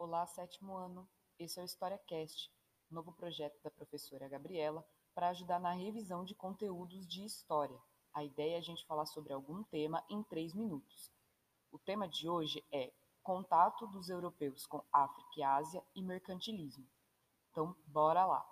Olá, sétimo ano. Esse é o HistóriaCast, novo projeto da professora Gabriela para ajudar na revisão de conteúdos de história. A ideia é a gente falar sobre algum tema em três minutos. O tema de hoje é Contato dos europeus com África e Ásia e mercantilismo. Então, bora lá.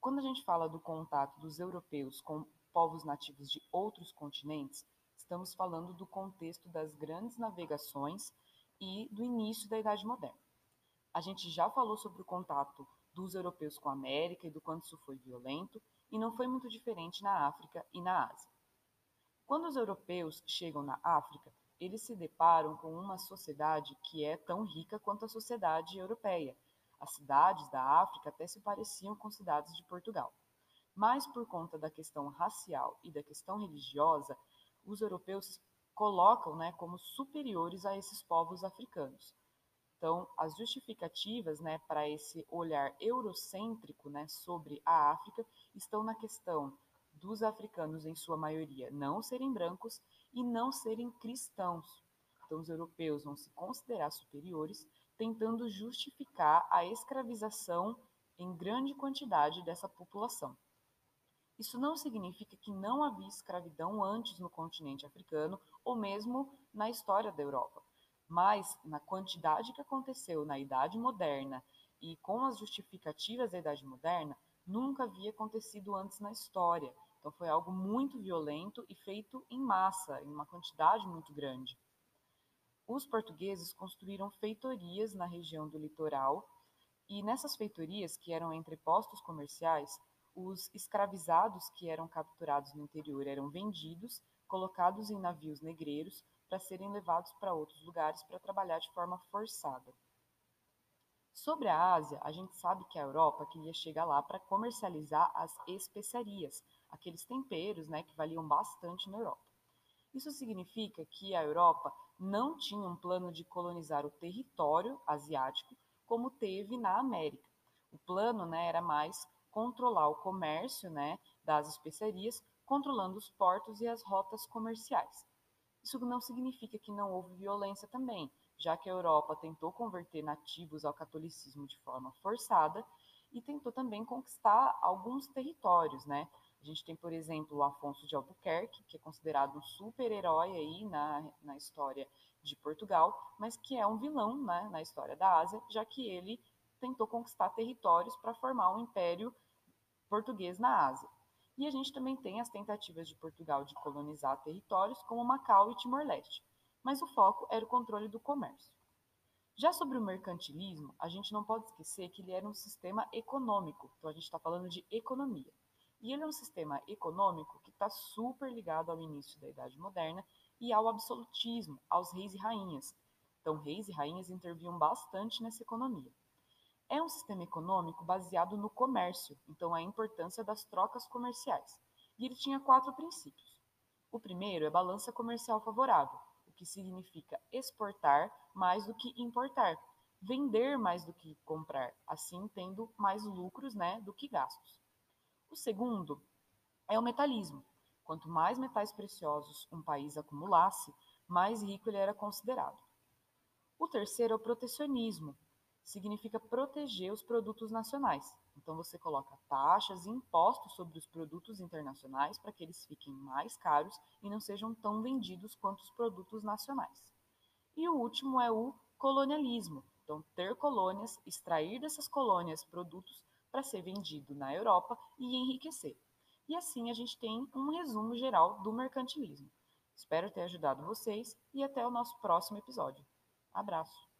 Quando a gente fala do contato dos europeus com povos nativos de outros continentes, estamos falando do contexto das grandes navegações e do início da Idade Moderna. A gente já falou sobre o contato dos europeus com a América e do quanto isso foi violento, e não foi muito diferente na África e na Ásia. Quando os europeus chegam na África, eles se deparam com uma sociedade que é tão rica quanto a sociedade europeia. As cidades da África até se pareciam com cidades de Portugal. Mas por conta da questão racial e da questão religiosa, os europeus colocam né, como superiores a esses povos africanos. Então, as justificativas né, para esse olhar eurocêntrico né, sobre a África estão na questão dos africanos, em sua maioria, não serem brancos e não serem cristãos. Então, os europeus vão se considerar superiores, tentando justificar a escravização em grande quantidade dessa população. Isso não significa que não havia escravidão antes no continente africano ou mesmo na história da Europa, mas na quantidade que aconteceu na Idade Moderna e com as justificativas da Idade Moderna, nunca havia acontecido antes na história. Então foi algo muito violento e feito em massa, em uma quantidade muito grande. Os portugueses construíram feitorias na região do litoral e nessas feitorias, que eram entrepostos comerciais, os escravizados que eram capturados no interior eram vendidos, colocados em navios negreiros para serem levados para outros lugares para trabalhar de forma forçada. Sobre a Ásia, a gente sabe que a Europa queria chegar lá para comercializar as especiarias, aqueles temperos né, que valiam bastante na Europa. Isso significa que a Europa não tinha um plano de colonizar o território asiático como teve na América. O plano né, era mais controlar o comércio né, das especiarias, controlando os portos e as rotas comerciais. Isso não significa que não houve violência também, já que a Europa tentou converter nativos ao catolicismo de forma forçada e tentou também conquistar alguns territórios, né? A gente tem, por exemplo, o Afonso de Albuquerque, que é considerado um super-herói aí na, na história de Portugal, mas que é um vilão né, na história da Ásia, já que ele tentou conquistar territórios para formar um império português na Ásia. E a gente também tem as tentativas de Portugal de colonizar territórios como Macau e Timor-Leste, mas o foco era o controle do comércio. Já sobre o mercantilismo, a gente não pode esquecer que ele era um sistema econômico, então a gente está falando de economia. E ele é um sistema econômico que está super ligado ao início da Idade Moderna e ao absolutismo, aos reis e rainhas. Então, reis e rainhas interviam bastante nessa economia. É um sistema econômico baseado no comércio, então a importância das trocas comerciais. E ele tinha quatro princípios. O primeiro é balança comercial favorável, o que significa exportar mais do que importar, vender mais do que comprar, assim tendo mais lucros né, do que gastos. O segundo é o metalismo. Quanto mais metais preciosos um país acumulasse, mais rico ele era considerado. O terceiro é o protecionismo, significa proteger os produtos nacionais. Então você coloca taxas e impostos sobre os produtos internacionais para que eles fiquem mais caros e não sejam tão vendidos quanto os produtos nacionais. E o último é o colonialismo. Então ter colônias, extrair dessas colônias produtos para ser vendido na Europa e enriquecer. E assim a gente tem um resumo geral do mercantilismo. Espero ter ajudado vocês e até o nosso próximo episódio. Abraço!